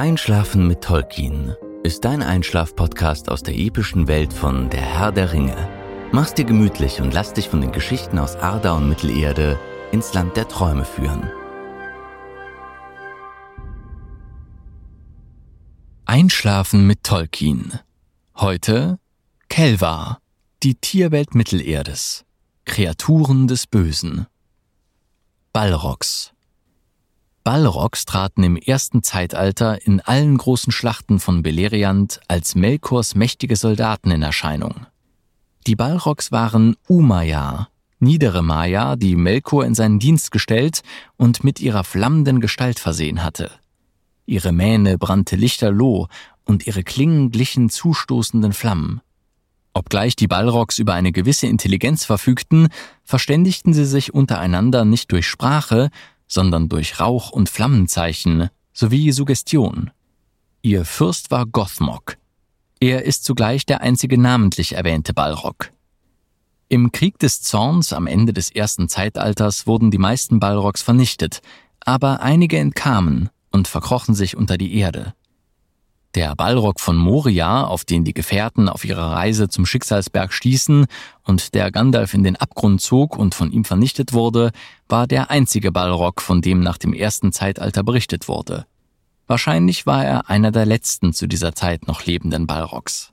Einschlafen mit Tolkien ist dein Einschlaf-Podcast aus der epischen Welt von Der Herr der Ringe. Mach's dir gemütlich und lass dich von den Geschichten aus Arda und Mittelerde ins Land der Träume führen. Einschlafen mit Tolkien. Heute Kelvar, die Tierwelt Mittelerdes. Kreaturen des Bösen. Balrogs. Balrogs traten im ersten Zeitalter in allen großen Schlachten von Beleriand als Melkors mächtige Soldaten in Erscheinung. Die Balrogs waren Umaya, niedere Maya, die Melkor in seinen Dienst gestellt und mit ihrer flammenden Gestalt versehen hatte. Ihre Mähne brannte lichterloh und ihre Klingen glichen zustoßenden Flammen. Obgleich die Balrogs über eine gewisse Intelligenz verfügten, verständigten sie sich untereinander nicht durch Sprache, sondern durch Rauch- und Flammenzeichen sowie Suggestion. Ihr Fürst war Gothmog. Er ist zugleich der einzige namentlich erwähnte Balrog. Im Krieg des Zorns am Ende des ersten Zeitalters wurden die meisten Balrogs vernichtet, aber einige entkamen und verkrochen sich unter die Erde. Der Balrog von Moria, auf den die Gefährten auf ihrer Reise zum Schicksalsberg stießen und der Gandalf in den Abgrund zog und von ihm vernichtet wurde, war der einzige Balrog, von dem nach dem ersten Zeitalter berichtet wurde. Wahrscheinlich war er einer der letzten zu dieser Zeit noch lebenden Balrogs.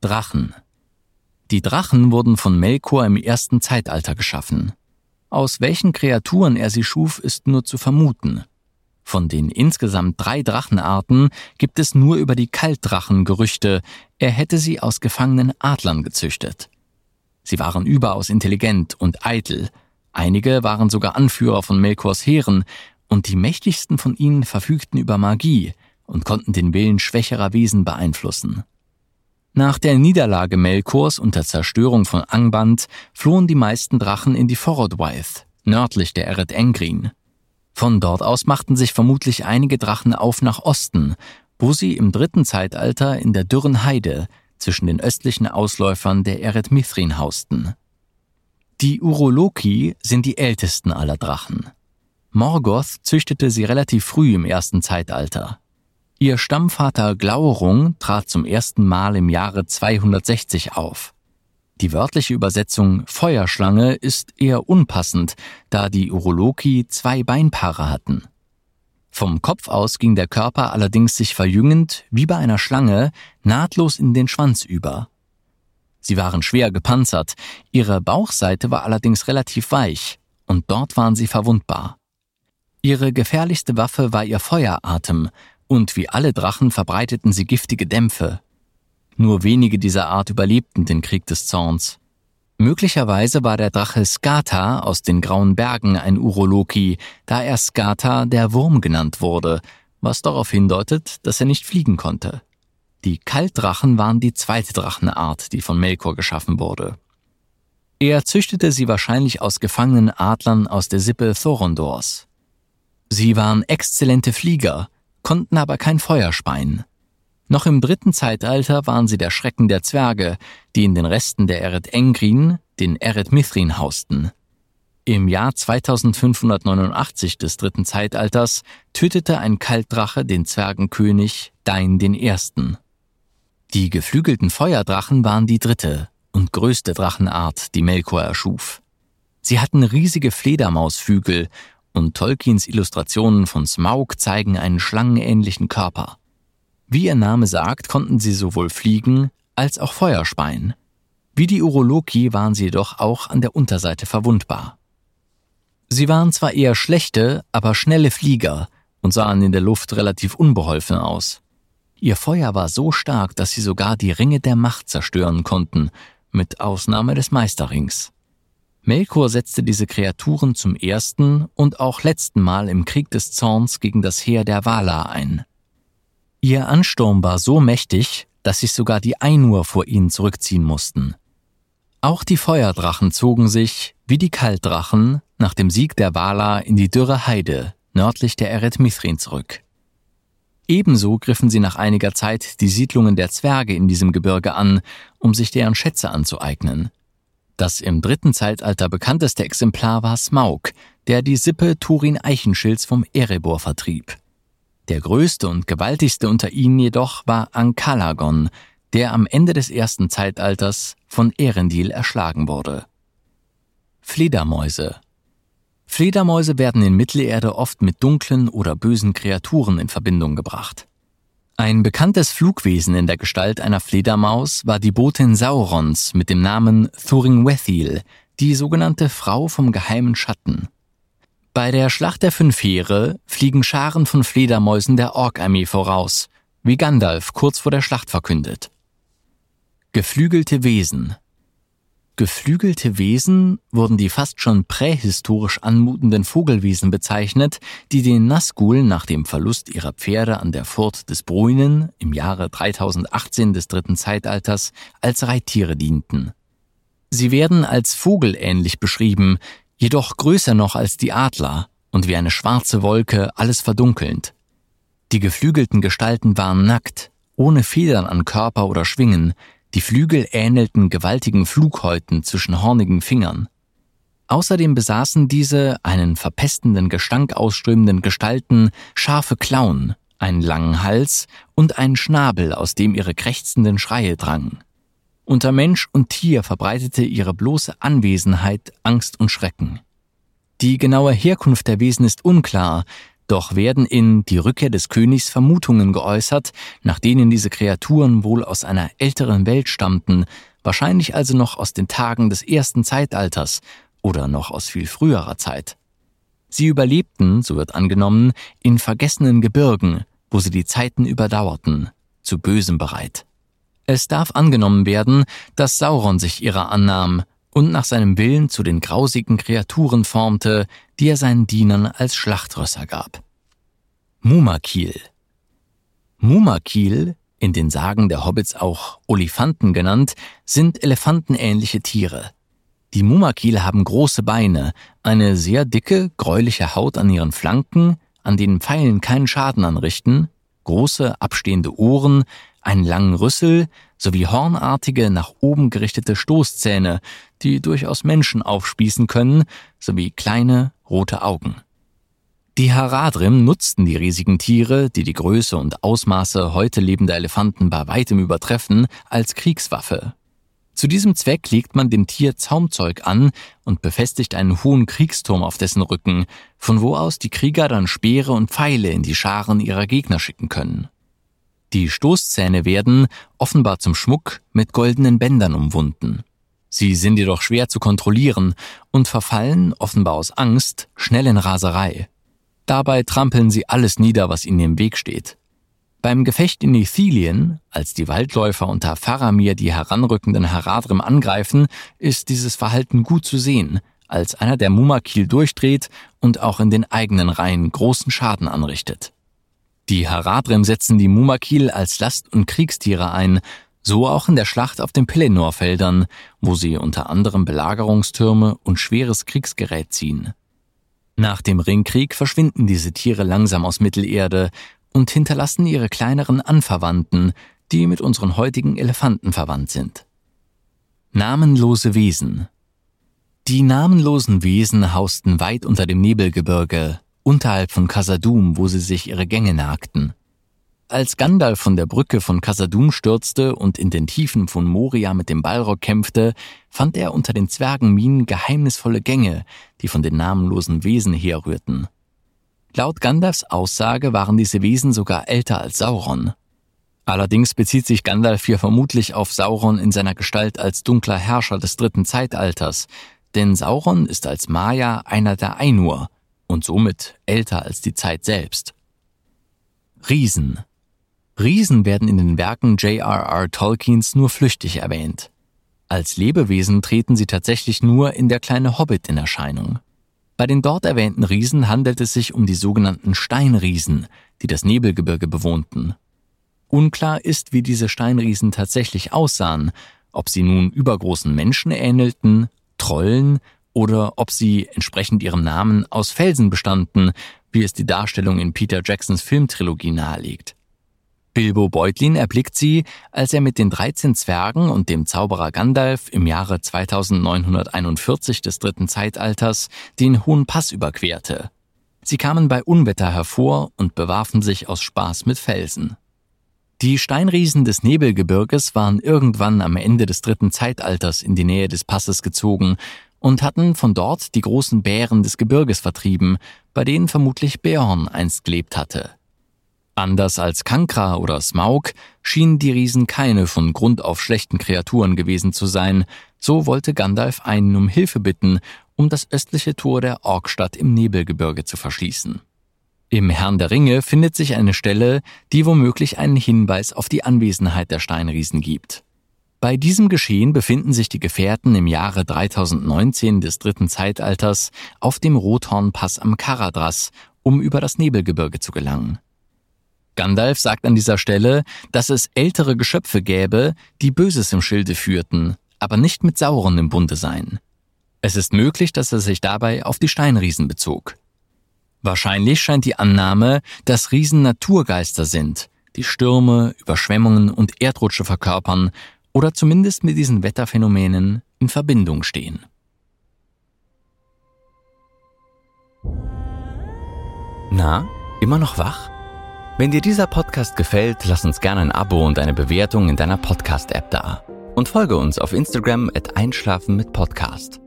Drachen. Die Drachen wurden von Melkor im ersten Zeitalter geschaffen. Aus welchen Kreaturen er sie schuf, ist nur zu vermuten. Von den insgesamt drei Drachenarten gibt es nur über die Kaltdrachen Gerüchte, er hätte sie aus gefangenen Adlern gezüchtet. Sie waren überaus intelligent und eitel, einige waren sogar Anführer von Melkors Heeren, und die mächtigsten von ihnen verfügten über Magie und konnten den Willen schwächerer Wesen beeinflussen. Nach der Niederlage Melkors und der Zerstörung von Angband flohen die meisten Drachen in die Forodwaith, nördlich der Eret Engrin. Von dort aus machten sich vermutlich einige Drachen auf nach Osten, wo sie im dritten Zeitalter in der dürren Heide zwischen den östlichen Ausläufern der Eret Mithrin hausten. Die Uroloki sind die ältesten aller Drachen. Morgoth züchtete sie relativ früh im ersten Zeitalter. Ihr Stammvater Glaurung trat zum ersten Mal im Jahre 260 auf. Die wörtliche Übersetzung Feuerschlange ist eher unpassend, da die Uroloki zwei Beinpaare hatten. Vom Kopf aus ging der Körper allerdings sich verjüngend, wie bei einer Schlange, nahtlos in den Schwanz über. Sie waren schwer gepanzert, ihre Bauchseite war allerdings relativ weich, und dort waren sie verwundbar. Ihre gefährlichste Waffe war ihr Feueratem, und wie alle Drachen verbreiteten sie giftige Dämpfe, nur wenige dieser Art überlebten den Krieg des Zorns. Möglicherweise war der Drache Skata aus den Grauen Bergen ein Uroloki, da er Skata der Wurm genannt wurde, was darauf hindeutet, dass er nicht fliegen konnte. Die Kaltdrachen waren die zweite Drachenart, die von Melkor geschaffen wurde. Er züchtete sie wahrscheinlich aus gefangenen Adlern aus der Sippe Thorondors. Sie waren exzellente Flieger, konnten aber kein Feuer speien. Noch im dritten Zeitalter waren sie der Schrecken der Zwerge, die in den Resten der Eret Engrin, den Eret Mithrin, hausten. Im Jahr 2589 des dritten Zeitalters tötete ein Kaltdrache den Zwergenkönig Dain Ersten. Die geflügelten Feuerdrachen waren die dritte und größte Drachenart, die Melkor erschuf. Sie hatten riesige Fledermausflügel und Tolkiens Illustrationen von Smaug zeigen einen schlangenähnlichen Körper. Wie ihr Name sagt, konnten sie sowohl fliegen als auch Feuer speien. Wie die Uroloki waren sie jedoch auch an der Unterseite verwundbar. Sie waren zwar eher schlechte, aber schnelle Flieger und sahen in der Luft relativ unbeholfen aus. Ihr Feuer war so stark, dass sie sogar die Ringe der Macht zerstören konnten, mit Ausnahme des Meisterrings. Melkor setzte diese Kreaturen zum ersten und auch letzten Mal im Krieg des Zorns gegen das Heer der Valar ein. Ihr Ansturm war so mächtig, dass sich sogar die Ainur vor ihnen zurückziehen mussten. Auch die Feuerdrachen zogen sich, wie die Kaltdrachen, nach dem Sieg der Valar in die dürre Heide nördlich der Eret Mithrin zurück. Ebenso griffen sie nach einiger Zeit die Siedlungen der Zwerge in diesem Gebirge an, um sich deren Schätze anzueignen. Das im dritten Zeitalter bekannteste Exemplar war Smaug, der die Sippe Turin Eichenschilds vom Erebor vertrieb. Der größte und gewaltigste unter ihnen jedoch war Ankalagon, der am Ende des ersten Zeitalters von Erendil erschlagen wurde. Fledermäuse Fledermäuse werden in Mittelerde oft mit dunklen oder bösen Kreaturen in Verbindung gebracht. Ein bekanntes Flugwesen in der Gestalt einer Fledermaus war die Botin Saurons mit dem Namen Thuringwethil, die sogenannte Frau vom geheimen Schatten. Bei der Schlacht der Fünf Heere fliegen Scharen von Fledermäusen der Ork-Armee voraus, wie Gandalf kurz vor der Schlacht verkündet. Geflügelte Wesen Geflügelte Wesen wurden die fast schon prähistorisch anmutenden Vogelwesen bezeichnet, die den Nazgul nach dem Verlust ihrer Pferde an der Furt des Bruinen im Jahre 3018 des dritten Zeitalters als Reittiere dienten. Sie werden als vogelähnlich beschrieben, jedoch größer noch als die Adler und wie eine schwarze Wolke alles verdunkelnd. Die geflügelten Gestalten waren nackt, ohne Federn an Körper oder Schwingen, die Flügel ähnelten gewaltigen Flughäuten zwischen hornigen Fingern. Außerdem besaßen diese einen verpestenden Gestank ausströmenden Gestalten scharfe Klauen, einen langen Hals und einen Schnabel, aus dem ihre krächzenden Schreie drangen. Unter Mensch und Tier verbreitete ihre bloße Anwesenheit Angst und Schrecken. Die genaue Herkunft der Wesen ist unklar, doch werden in Die Rückkehr des Königs Vermutungen geäußert, nach denen diese Kreaturen wohl aus einer älteren Welt stammten, wahrscheinlich also noch aus den Tagen des ersten Zeitalters oder noch aus viel früherer Zeit. Sie überlebten, so wird angenommen, in vergessenen Gebirgen, wo sie die Zeiten überdauerten, zu Bösem bereit. Es darf angenommen werden, dass Sauron sich ihrer annahm und nach seinem Willen zu den grausigen Kreaturen formte, die er seinen Dienern als Schlachtrösser gab. Mumakil Mumakil, in den Sagen der Hobbits auch Olifanten genannt, sind elefantenähnliche Tiere. Die Mumakil haben große Beine, eine sehr dicke, gräuliche Haut an ihren Flanken, an denen Pfeilen keinen Schaden anrichten, große, abstehende Ohren, einen langen Rüssel sowie hornartige, nach oben gerichtete Stoßzähne, die durchaus Menschen aufspießen können, sowie kleine, rote Augen. Die Haradrim nutzten die riesigen Tiere, die die Größe und Ausmaße heute lebender Elefanten bei weitem übertreffen, als Kriegswaffe. Zu diesem Zweck legt man dem Tier Zaumzeug an und befestigt einen hohen Kriegsturm auf dessen Rücken, von wo aus die Krieger dann Speere und Pfeile in die Scharen ihrer Gegner schicken können. Die Stoßzähne werden, offenbar zum Schmuck, mit goldenen Bändern umwunden. Sie sind jedoch schwer zu kontrollieren und verfallen, offenbar aus Angst, schnell in Raserei. Dabei trampeln sie alles nieder, was ihnen im Weg steht. Beim Gefecht in Ithilien, als die Waldläufer unter Faramir die heranrückenden Haradrim angreifen, ist dieses Verhalten gut zu sehen, als einer der Mumakil durchdreht und auch in den eigenen Reihen großen Schaden anrichtet. Die Haradrim setzen die Mumakil als Last- und Kriegstiere ein, so auch in der Schlacht auf den Pelennor-Feldern, wo sie unter anderem Belagerungstürme und schweres Kriegsgerät ziehen. Nach dem Ringkrieg verschwinden diese Tiere langsam aus Mittelerde und hinterlassen ihre kleineren Anverwandten, die mit unseren heutigen Elefanten verwandt sind. Namenlose Wesen Die namenlosen Wesen hausten weit unter dem Nebelgebirge, unterhalb von Casadum, wo sie sich ihre Gänge nagten. Als Gandalf von der Brücke von Casadum stürzte und in den Tiefen von Moria mit dem Balrog kämpfte, fand er unter den Zwergenminen geheimnisvolle Gänge, die von den namenlosen Wesen herrührten. Laut Gandalfs Aussage waren diese Wesen sogar älter als Sauron. Allerdings bezieht sich Gandalf hier vermutlich auf Sauron in seiner Gestalt als dunkler Herrscher des dritten Zeitalters, denn Sauron ist als Maya einer der Ainur, und somit älter als die Zeit selbst. Riesen. Riesen werden in den Werken J.R.R. Tolkiens nur flüchtig erwähnt. Als Lebewesen treten sie tatsächlich nur in der kleine Hobbit in Erscheinung. Bei den dort erwähnten Riesen handelt es sich um die sogenannten Steinriesen, die das Nebelgebirge bewohnten. Unklar ist, wie diese Steinriesen tatsächlich aussahen, ob sie nun übergroßen Menschen ähnelten, Trollen oder ob sie entsprechend ihrem Namen aus Felsen bestanden, wie es die Darstellung in Peter Jacksons Filmtrilogie nahelegt. Bilbo Beutlin erblickt sie, als er mit den 13 Zwergen und dem Zauberer Gandalf im Jahre 2941 des dritten Zeitalters den Hohen Pass überquerte. Sie kamen bei Unwetter hervor und bewarfen sich aus Spaß mit Felsen. Die Steinriesen des Nebelgebirges waren irgendwann am Ende des dritten Zeitalters in die Nähe des Passes gezogen und hatten von dort die großen Bären des Gebirges vertrieben, bei denen vermutlich Beorn einst gelebt hatte. Anders als Kankra oder Smaug schienen die Riesen keine von Grund auf schlechten Kreaturen gewesen zu sein, so wollte Gandalf einen um Hilfe bitten, um das östliche Tor der Orkstadt im Nebelgebirge zu verschließen. Im Herrn der Ringe findet sich eine Stelle, die womöglich einen Hinweis auf die Anwesenheit der Steinriesen gibt. Bei diesem Geschehen befinden sich die Gefährten im Jahre 3019 des dritten Zeitalters auf dem Rothornpass am Karadras, um über das Nebelgebirge zu gelangen. Gandalf sagt an dieser Stelle, dass es ältere Geschöpfe gäbe, die Böses im Schilde führten, aber nicht mit Sauren im Bunde seien. Es ist möglich, dass er sich dabei auf die Steinriesen bezog. Wahrscheinlich scheint die Annahme, dass Riesen Naturgeister sind, die Stürme, Überschwemmungen und Erdrutsche verkörpern oder zumindest mit diesen Wetterphänomenen in Verbindung stehen. Na, immer noch wach? Wenn dir dieser Podcast gefällt, lass uns gerne ein Abo und eine Bewertung in deiner Podcast-App da. Und folge uns auf Instagram at Einschlafen mit Podcast.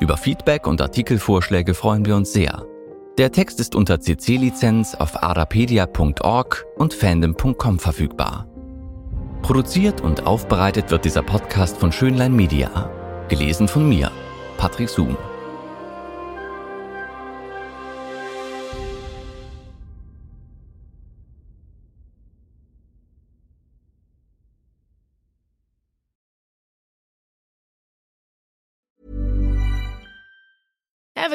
Über Feedback und Artikelvorschläge freuen wir uns sehr. Der Text ist unter CC-Lizenz auf arapedia.org und fandom.com verfügbar. Produziert und aufbereitet wird dieser Podcast von Schönlein Media. Gelesen von mir, Patrick Zoom.